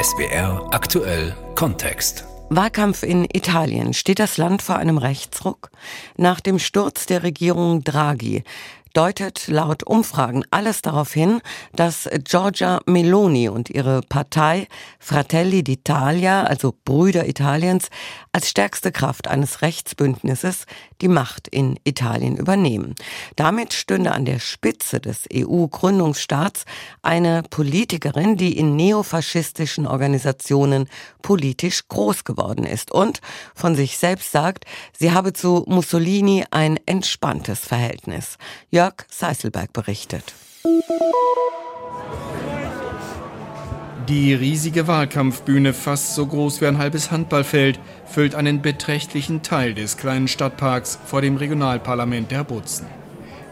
SBR aktuell Kontext. Wahlkampf in Italien. Steht das Land vor einem Rechtsruck? Nach dem Sturz der Regierung Draghi deutet laut Umfragen alles darauf hin, dass Giorgia Meloni und ihre Partei Fratelli d'Italia, also Brüder Italiens, als stärkste Kraft eines Rechtsbündnisses die Macht in Italien übernehmen. Damit stünde an der Spitze des EU-Gründungsstaats eine Politikerin, die in neofaschistischen Organisationen politisch groß geworden ist und von sich selbst sagt, sie habe zu Mussolini ein entspanntes Verhältnis. Jörg Seiselberg berichtet. Die riesige Wahlkampfbühne, fast so groß wie ein halbes Handballfeld, füllt einen beträchtlichen Teil des kleinen Stadtparks vor dem Regionalparlament der Abruzzen.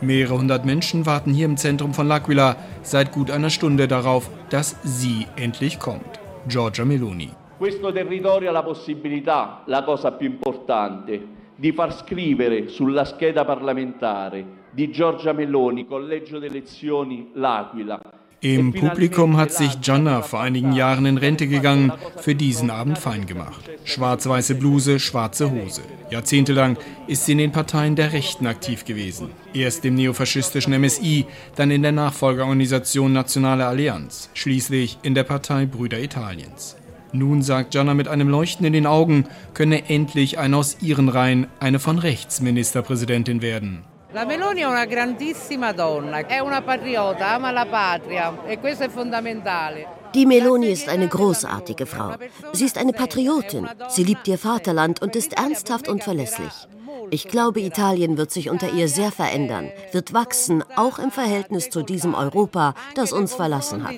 Mehrere hundert Menschen warten hier im Zentrum von L'Aquila seit gut einer Stunde darauf, dass sie endlich kommt. Giorgia Meloni. Questo territorio ha la possibilità, la cosa più importante, di far scrivere sulla scheda parlamentare di Giorgia Meloni, Collegio delle Elezioni L'Aquila. Im Publikum hat sich Gianna vor einigen Jahren in Rente gegangen, für diesen Abend fein gemacht. Schwarz-weiße Bluse, schwarze Hose. Jahrzehntelang ist sie in den Parteien der Rechten aktiv gewesen. Erst im neofaschistischen MSI, dann in der Nachfolgeorganisation Nationale Allianz, schließlich in der Partei Brüder Italiens. Nun sagt Gianna mit einem Leuchten in den Augen, könne endlich eine aus ihren Reihen eine von rechts Ministerpräsidentin werden. La Meloni è una grandissima donna, è una patriota, ama la patria e questo è fondamentale. Die Meloni ist eine großartige Frau. Sie ist eine Patriotin. Sie liebt ihr Vaterland und ist ernsthaft und verlässlich. Ich glaube, Italien wird sich unter ihr sehr verändern, wird wachsen, auch im Verhältnis zu diesem Europa, das uns verlassen hat.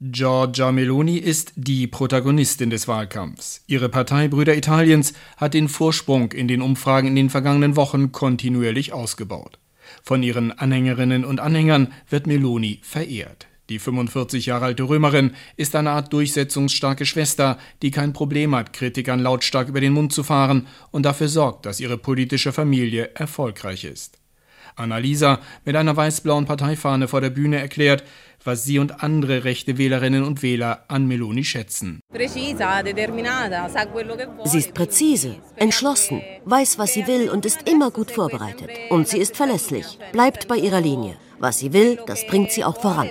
Giorgia Meloni ist die Protagonistin des Wahlkampfs. Ihre Partei Brüder Italiens hat den Vorsprung in den Umfragen in den vergangenen Wochen kontinuierlich ausgebaut. Von ihren Anhängerinnen und Anhängern wird Meloni verehrt. Die 45 Jahre alte Römerin ist eine Art durchsetzungsstarke Schwester, die kein Problem hat, Kritikern lautstark über den Mund zu fahren und dafür sorgt, dass ihre politische Familie erfolgreich ist. Annalisa mit einer weiß-blauen Parteifahne vor der Bühne erklärt, was sie und andere rechte Wählerinnen und Wähler an Meloni schätzen. Sie ist präzise, entschlossen, weiß, was sie will und ist immer gut vorbereitet. Und sie ist verlässlich, bleibt bei ihrer Linie. Was sie will, das bringt sie auch voran.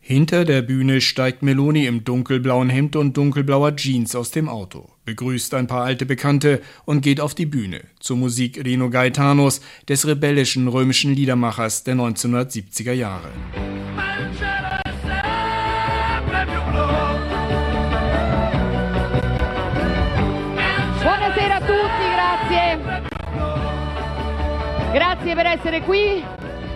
Hinter der Bühne steigt Meloni im dunkelblauen Hemd und dunkelblauer Jeans aus dem Auto, begrüßt ein paar alte Bekannte und geht auf die Bühne zur Musik Rino Gaetanos, des rebellischen römischen Liedermachers der 1970er Jahre. Buonasera a tutti, grazie. Grazie per essere qui,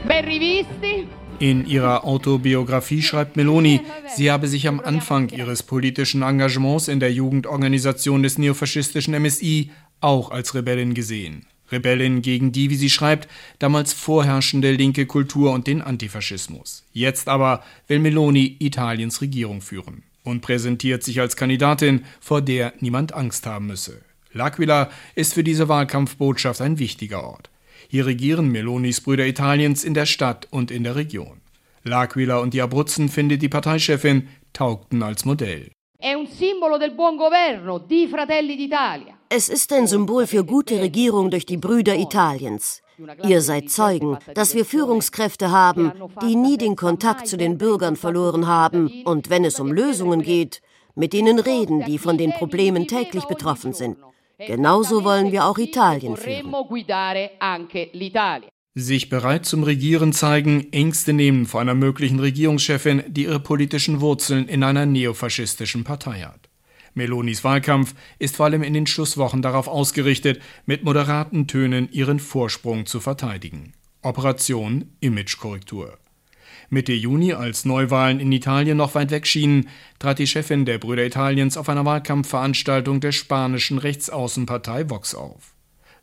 ben rivisti. In ihrer Autobiografie schreibt Meloni, sie habe sich am Anfang ihres politischen Engagements in der Jugendorganisation des neofaschistischen MSI auch als Rebellin gesehen. Rebellin gegen die, wie sie schreibt, damals vorherrschende linke Kultur und den Antifaschismus. Jetzt aber will Meloni Italiens Regierung führen und präsentiert sich als Kandidatin, vor der niemand Angst haben müsse. L'Aquila ist für diese Wahlkampfbotschaft ein wichtiger Ort. Hier regieren Melonis Brüder Italiens in der Stadt und in der Region. L'Aquila und die Abruzzen, findet die Parteichefin, taugten als Modell. Es ist ein Symbol für gute Regierung durch die Brüder Italiens. Ihr seid Zeugen, dass wir Führungskräfte haben, die nie den Kontakt zu den Bürgern verloren haben und wenn es um Lösungen geht, mit denen reden, die von den Problemen täglich betroffen sind. Genauso wollen wir auch Italien führen. Sich bereit zum Regieren zeigen, Ängste nehmen vor einer möglichen Regierungschefin, die ihre politischen Wurzeln in einer neofaschistischen Partei hat. Melonis Wahlkampf ist vor allem in den Schlusswochen darauf ausgerichtet, mit moderaten Tönen ihren Vorsprung zu verteidigen. Operation Imagekorrektur. Mitte Juni, als Neuwahlen in Italien noch weit weg schienen, trat die Chefin der Brüder Italiens auf einer Wahlkampfveranstaltung der spanischen Rechtsaußenpartei Vox auf.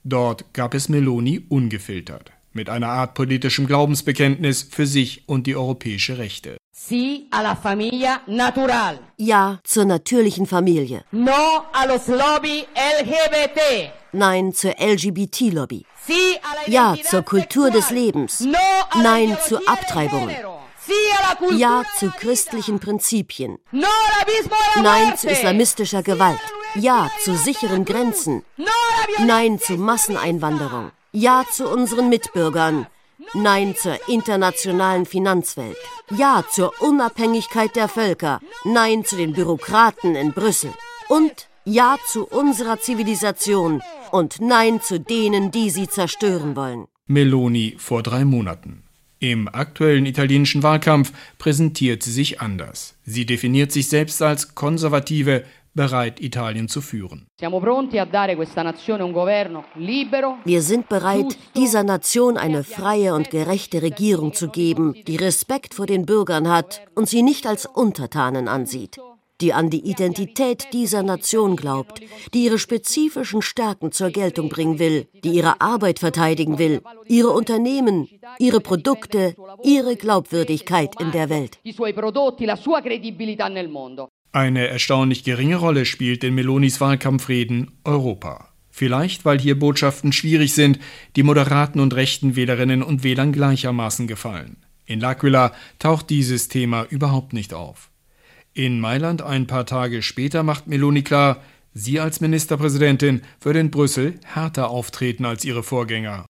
Dort gab es Meloni ungefiltert, mit einer Art politischem Glaubensbekenntnis für sich und die europäische Rechte. Sí alla famiglia natural. Ja zur natürlichen Familie. No allo lobby LGBT. Nein zur LGBT-Lobby. Ja zur Kultur des Lebens. Nein zu Abtreibungen. Ja zu christlichen Prinzipien. Nein zu islamistischer Gewalt. Ja zu sicheren Grenzen. Nein zu Masseneinwanderung. Ja zu unseren Mitbürgern. Nein zur internationalen Finanzwelt. Ja zur Unabhängigkeit der Völker. Nein zu den Bürokraten in Brüssel. Und Ja zu unserer Zivilisation. Und Nein zu denen, die sie zerstören wollen. Meloni vor drei Monaten. Im aktuellen italienischen Wahlkampf präsentiert sie sich anders. Sie definiert sich selbst als konservative, bereit, Italien zu führen. Wir sind bereit, dieser Nation eine freie und gerechte Regierung zu geben, die Respekt vor den Bürgern hat und sie nicht als Untertanen ansieht die an die Identität dieser Nation glaubt, die ihre spezifischen Stärken zur Geltung bringen will, die ihre Arbeit verteidigen will, ihre Unternehmen, ihre Produkte, ihre Glaubwürdigkeit in der Welt. Eine erstaunlich geringe Rolle spielt in Melonis Wahlkampfreden Europa. Vielleicht, weil hier Botschaften schwierig sind, die moderaten und rechten Wählerinnen und Wählern gleichermaßen gefallen. In L'Aquila taucht dieses Thema überhaupt nicht auf. In Mailand ein paar Tage später macht Meloni klar, sie als Ministerpräsidentin würde in Brüssel härter auftreten als ihre Vorgänger.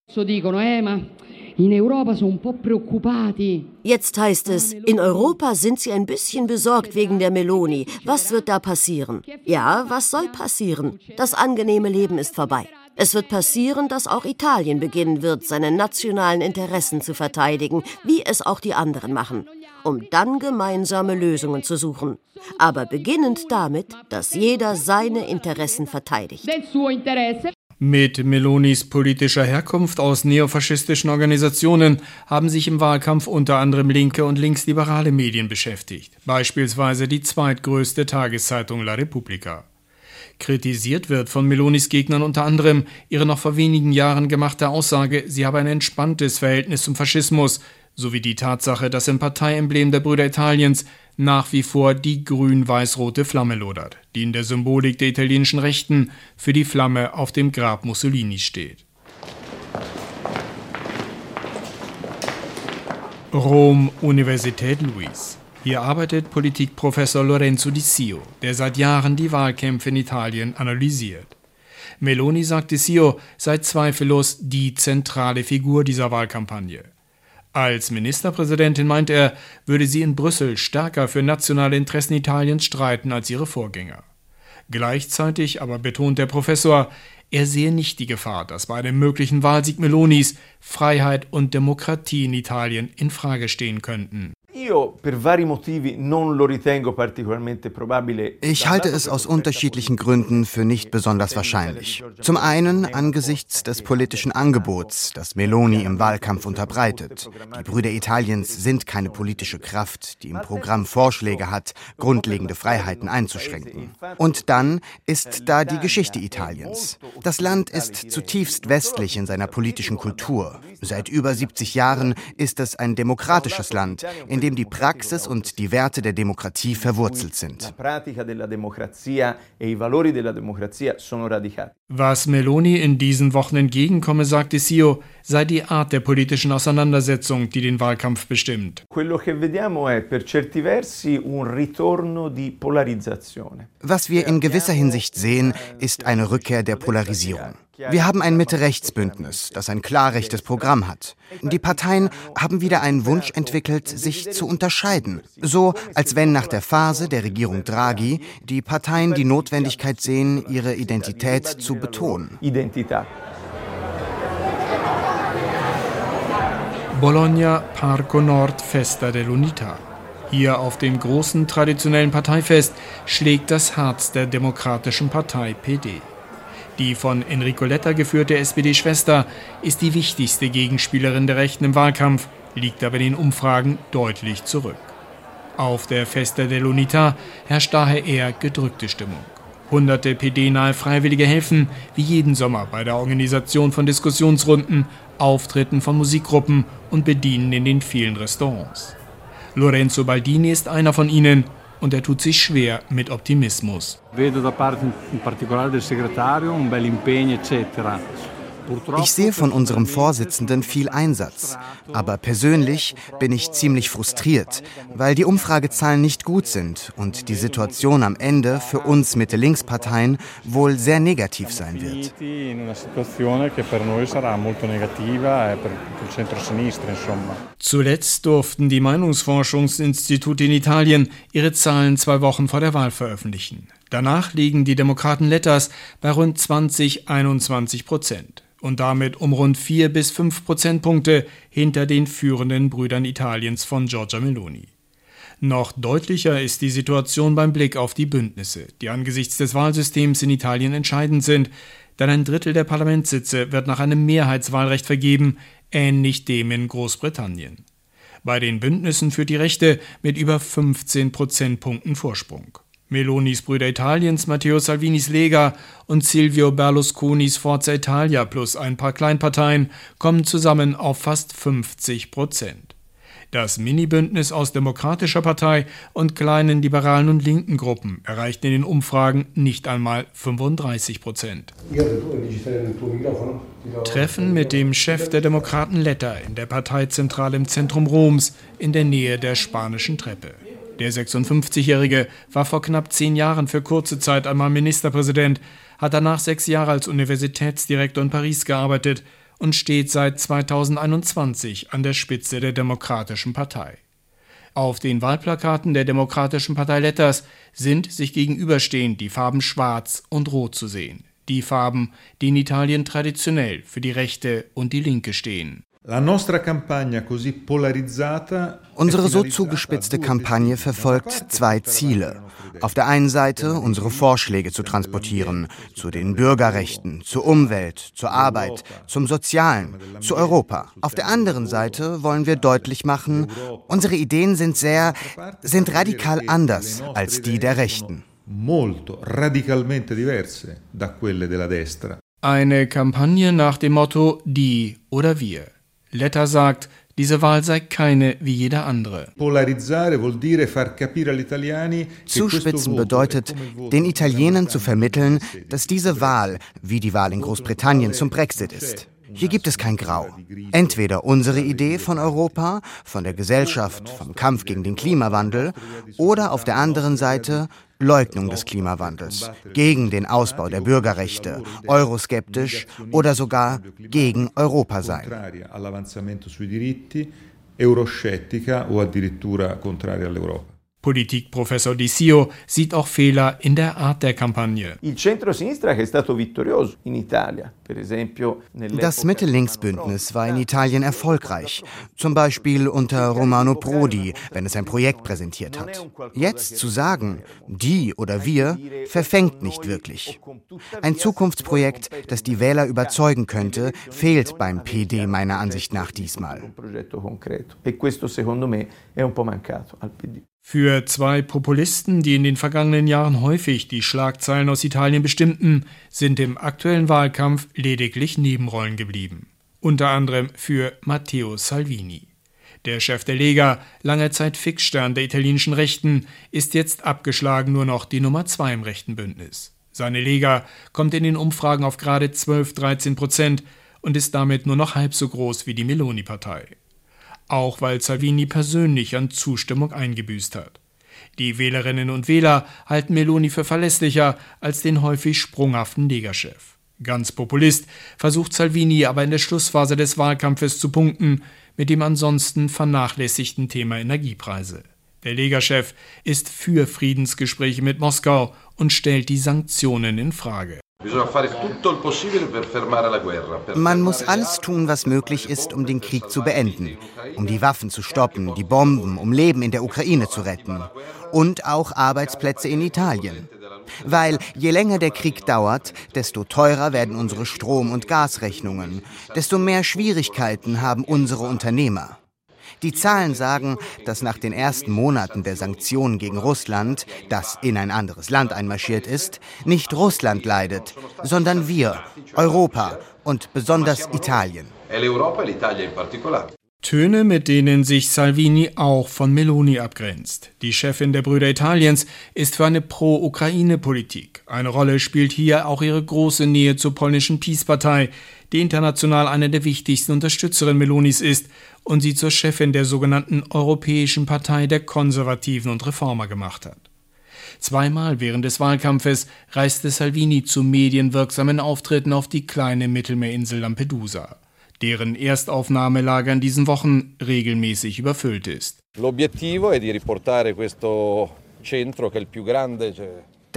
Jetzt heißt es, in Europa sind sie ein bisschen besorgt wegen der Meloni. Was wird da passieren? Ja, was soll passieren? Das angenehme Leben ist vorbei. Es wird passieren, dass auch Italien beginnen wird, seine nationalen Interessen zu verteidigen, wie es auch die anderen machen, um dann gemeinsame Lösungen zu suchen. Aber beginnend damit, dass jeder seine Interessen verteidigt. Mit Melonis politischer Herkunft aus neofaschistischen Organisationen haben sich im Wahlkampf unter anderem linke und linksliberale Medien beschäftigt, beispielsweise die zweitgrößte Tageszeitung La Repubblica. Kritisiert wird von Melonis Gegnern unter anderem ihre noch vor wenigen Jahren gemachte Aussage, sie habe ein entspanntes Verhältnis zum Faschismus, sowie die Tatsache, dass im Parteiemblem der Brüder Italiens nach wie vor die grün-weiß-rote Flamme lodert, die in der Symbolik der italienischen Rechten für die Flamme auf dem Grab Mussolini steht. Rom Universität Luis hier arbeitet Politikprofessor Lorenzo Di Sio, der seit Jahren die Wahlkämpfe in Italien analysiert. Meloni, sagt Di Sio, sei zweifellos die zentrale Figur dieser Wahlkampagne. Als Ministerpräsidentin meint er, würde sie in Brüssel stärker für nationale Interessen Italiens streiten als ihre Vorgänger. Gleichzeitig aber betont der Professor, er sehe nicht die Gefahr, dass bei einem möglichen Wahlsieg Melonis Freiheit und Demokratie in Italien in Frage stehen könnten. Ich halte es aus unterschiedlichen Gründen für nicht besonders wahrscheinlich. Zum einen angesichts des politischen Angebots, das Meloni im Wahlkampf unterbreitet. Die Brüder Italiens sind keine politische Kraft, die im Programm Vorschläge hat, grundlegende Freiheiten einzuschränken. Und dann ist da die Geschichte Italiens. Das Land ist zutiefst westlich in seiner politischen Kultur. Seit über 70 Jahren ist es ein demokratisches Land, in dem die Praxis und die Werte der Demokratie verwurzelt sind. Was Meloni in diesen Wochen entgegenkomme, sagte Sio, sei die Art der politischen Auseinandersetzung, die den Wahlkampf bestimmt. Was wir in gewisser Hinsicht sehen, ist eine Rückkehr der Polarisierung. Wir haben ein Mitte-Rechts-Bündnis, das ein klar rechtes Programm hat. Die Parteien haben wieder einen Wunsch entwickelt, sich zu unterscheiden. So, als wenn nach der Phase der Regierung Draghi die Parteien die Notwendigkeit sehen, ihre Identität zu betonen. Bologna Parco Nord Festa dell'Unità. Hier auf dem großen traditionellen Parteifest schlägt das Herz der Demokratischen Partei PD. Die von Enrico Letta geführte SPD-Schwester ist die wichtigste Gegenspielerin der Rechten im Wahlkampf, liegt aber in den Umfragen deutlich zurück. Auf der Festa dell'Unità herrscht daher eher gedrückte Stimmung. Hunderte PD-nahe Freiwillige helfen, wie jeden Sommer, bei der Organisation von Diskussionsrunden, Auftritten von Musikgruppen und bedienen in den vielen Restaurants. Lorenzo Baldini ist einer von ihnen und er tut sich schwer mit Optimismus. Vedo da parte in particolare del segretario un bel impegno eccetera. Ich sehe von unserem Vorsitzenden viel Einsatz. Aber persönlich bin ich ziemlich frustriert, weil die Umfragezahlen nicht gut sind und die Situation am Ende für uns Mitte-Links-Parteien wohl sehr negativ sein wird. Zuletzt durften die Meinungsforschungsinstitute in Italien ihre Zahlen zwei Wochen vor der Wahl veröffentlichen. Danach liegen die Demokraten Letters bei rund 20, 21 Prozent und damit um rund vier bis fünf Prozentpunkte hinter den führenden Brüdern Italiens von Giorgia Meloni. Noch deutlicher ist die Situation beim Blick auf die Bündnisse, die angesichts des Wahlsystems in Italien entscheidend sind, denn ein Drittel der Parlamentssitze wird nach einem Mehrheitswahlrecht vergeben, ähnlich dem in Großbritannien. Bei den Bündnissen führt die Rechte mit über 15 Prozentpunkten Vorsprung. Melonis Brüder Italiens, Matteo Salvinis Lega und Silvio Berlusconis Forza Italia plus ein paar Kleinparteien kommen zusammen auf fast 50 Prozent. Das Mini-Bündnis aus Demokratischer Partei und kleinen liberalen und linken Gruppen erreicht in den Umfragen nicht einmal 35 Prozent. Treffen mit dem Chef der Demokraten Letta in der Parteizentrale im Zentrum Roms in der Nähe der Spanischen Treppe. Der 56-Jährige war vor knapp zehn Jahren für kurze Zeit einmal Ministerpräsident, hat danach sechs Jahre als Universitätsdirektor in Paris gearbeitet und steht seit 2021 an der Spitze der Demokratischen Partei. Auf den Wahlplakaten der Demokratischen Partei Letters sind sich gegenüberstehend die Farben Schwarz und Rot zu sehen. Die Farben, die in Italien traditionell für die Rechte und die Linke stehen. Unsere so zugespitzte Kampagne verfolgt zwei Ziele. Auf der einen Seite unsere Vorschläge zu transportieren, zu den Bürgerrechten, zur Umwelt, zur Arbeit, zum Sozialen, zu Europa. Auf der anderen Seite wollen wir deutlich machen, unsere Ideen sind sehr, sind radikal anders als die der Rechten. Molto radicalmente diverse da quelle della destra. Eine Kampagne nach dem Motto die oder wir. Letter sagt, diese Wahl sei keine wie jede andere. Zuspitzen bedeutet, den Italienern zu vermitteln, dass diese Wahl, wie die Wahl in Großbritannien zum Brexit ist. Hier gibt es kein Grau. Entweder unsere Idee von Europa, von der Gesellschaft, vom Kampf gegen den Klimawandel, oder auf der anderen Seite Leugnung des Klimawandels, gegen den Ausbau der Bürgerrechte, euroskeptisch oder sogar gegen Europa sein. Euroscettica o addirittura contraria all'Europa. Politikprofessor Di Sio sieht auch Fehler in der Art der Kampagne. Das Mitte-Links-Bündnis war in Italien erfolgreich, zum Beispiel unter Romano Prodi, wenn es ein Projekt präsentiert hat. Jetzt zu sagen, die oder wir, verfängt nicht wirklich. Ein Zukunftsprojekt, das die Wähler überzeugen könnte, fehlt beim PD meiner Ansicht nach diesmal. Für zwei Populisten, die in den vergangenen Jahren häufig die Schlagzeilen aus Italien bestimmten, sind im aktuellen Wahlkampf lediglich Nebenrollen geblieben. Unter anderem für Matteo Salvini. Der Chef der Lega, lange Zeit Fixstern der italienischen Rechten, ist jetzt abgeschlagen nur noch die Nummer zwei im rechten Bündnis. Seine Lega kommt in den Umfragen auf gerade 12, 13 Prozent und ist damit nur noch halb so groß wie die Meloni-Partei auch weil Salvini persönlich an Zustimmung eingebüßt hat. Die Wählerinnen und Wähler halten Meloni für verlässlicher als den häufig sprunghaften Negerchef. Ganz Populist versucht Salvini aber in der Schlussphase des Wahlkampfes zu punkten mit dem ansonsten vernachlässigten Thema Energiepreise. Der Lega-Chef ist für Friedensgespräche mit Moskau und stellt die Sanktionen in Frage. Man muss alles tun, was möglich ist, um den Krieg zu beenden, um die Waffen zu stoppen, die Bomben, um Leben in der Ukraine zu retten und auch Arbeitsplätze in Italien. Weil je länger der Krieg dauert, desto teurer werden unsere Strom- und Gasrechnungen, desto mehr Schwierigkeiten haben unsere Unternehmer. Die Zahlen sagen, dass nach den ersten Monaten der Sanktionen gegen Russland, das in ein anderes Land einmarschiert ist, nicht Russland leidet, sondern wir, Europa und besonders Italien. Töne, mit denen sich Salvini auch von Meloni abgrenzt. Die Chefin der Brüder Italiens ist für eine Pro-Ukraine-Politik. Eine Rolle spielt hier auch ihre große Nähe zur polnischen Peace-Partei, die international eine der wichtigsten Unterstützerinnen Melonis ist und sie zur Chefin der sogenannten Europäischen Partei der Konservativen und Reformer gemacht hat. Zweimal während des Wahlkampfes reiste Salvini zu medienwirksamen Auftritten auf die kleine Mittelmeerinsel Lampedusa deren Erstaufnahmelager in diesen Wochen regelmäßig überfüllt ist.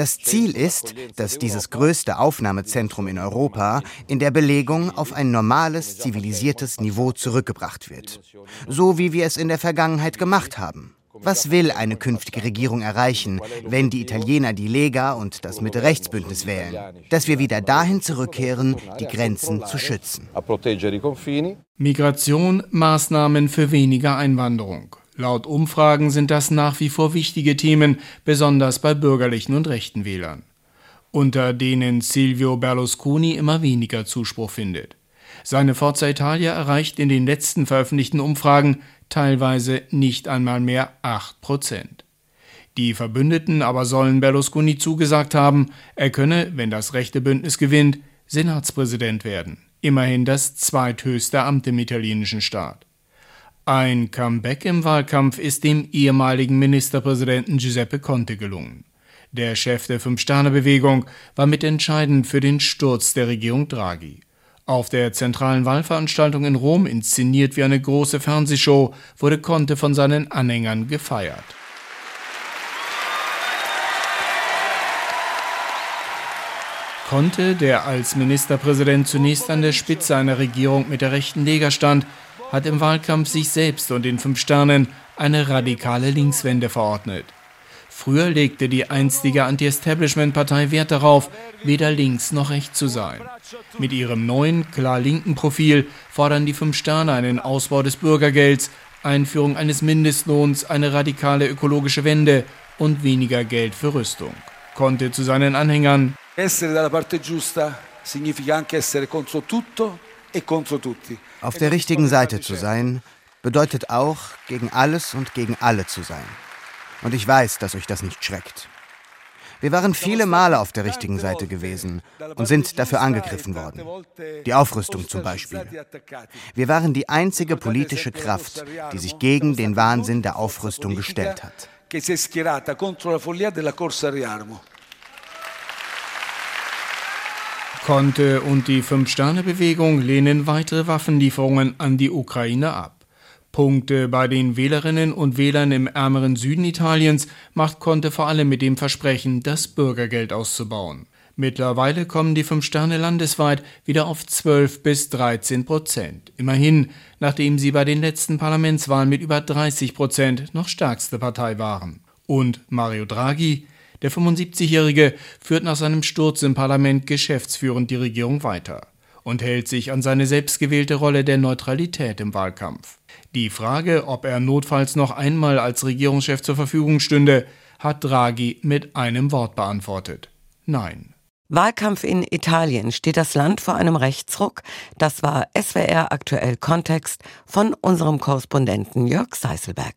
Das Ziel ist, dass dieses größte Aufnahmezentrum in Europa in der Belegung auf ein normales, zivilisiertes Niveau zurückgebracht wird. So wie wir es in der Vergangenheit gemacht haben. Was will eine künftige Regierung erreichen, wenn die Italiener die Lega und das Mitte-Rechts-Bündnis wählen? Dass wir wieder dahin zurückkehren, die Grenzen zu schützen. Migration, Maßnahmen für weniger Einwanderung. Laut Umfragen sind das nach wie vor wichtige Themen, besonders bei bürgerlichen und rechten Wählern, unter denen Silvio Berlusconi immer weniger Zuspruch findet. Seine Forza Italia erreicht in den letzten veröffentlichten Umfragen teilweise nicht einmal mehr 8 Prozent. Die Verbündeten aber sollen Berlusconi zugesagt haben, er könne, wenn das rechte Bündnis gewinnt, Senatspräsident werden, immerhin das zweithöchste Amt im italienischen Staat. Ein Comeback im Wahlkampf ist dem ehemaligen Ministerpräsidenten Giuseppe Conte gelungen. Der Chef der Fünf-Sterne-Bewegung war mitentscheidend für den Sturz der Regierung Draghi. Auf der zentralen Wahlveranstaltung in Rom, inszeniert wie eine große Fernsehshow, wurde Conte von seinen Anhängern gefeiert. Conte, der als Ministerpräsident zunächst an der Spitze einer Regierung mit der rechten Lega stand, hat im Wahlkampf sich selbst und den Fünf Sternen eine radikale Linkswende verordnet. Früher legte die einstige Anti-Establishment-Partei Wert darauf, weder links noch rechts zu sein. Mit ihrem neuen, klar linken Profil fordern die Fünf Sterne einen Ausbau des Bürgergelds, Einführung eines Mindestlohns, eine radikale ökologische Wende und weniger Geld für Rüstung. Konnte zu seinen Anhängern Essere dalla parte giusta significa anche essere contro tutto. Auf der richtigen Seite zu sein, bedeutet auch, gegen alles und gegen alle zu sein. Und ich weiß, dass euch das nicht schreckt. Wir waren viele Male auf der richtigen Seite gewesen und sind dafür angegriffen worden. Die Aufrüstung zum Beispiel. Wir waren die einzige politische Kraft, die sich gegen den Wahnsinn der Aufrüstung gestellt hat. Conte und die Fünf-Sterne-Bewegung lehnen weitere Waffenlieferungen an die Ukraine ab. Punkte bei den Wählerinnen und Wählern im ärmeren Süden Italiens macht Conte vor allem mit dem Versprechen, das Bürgergeld auszubauen. Mittlerweile kommen die fünf Sterne landesweit wieder auf 12 bis 13 Prozent. Immerhin, nachdem sie bei den letzten Parlamentswahlen mit über 30 Prozent noch stärkste Partei waren. Und Mario Draghi, der 75-Jährige, führt nach seinem Sturz im Parlament geschäftsführend die Regierung weiter und hält sich an seine selbstgewählte Rolle der Neutralität im Wahlkampf. Die Frage, ob er notfalls noch einmal als Regierungschef zur Verfügung stünde, hat Draghi mit einem Wort beantwortet. Nein. Wahlkampf in Italien steht das Land vor einem Rechtsruck. Das war SWR aktuell Kontext von unserem Korrespondenten Jörg Seiselberg.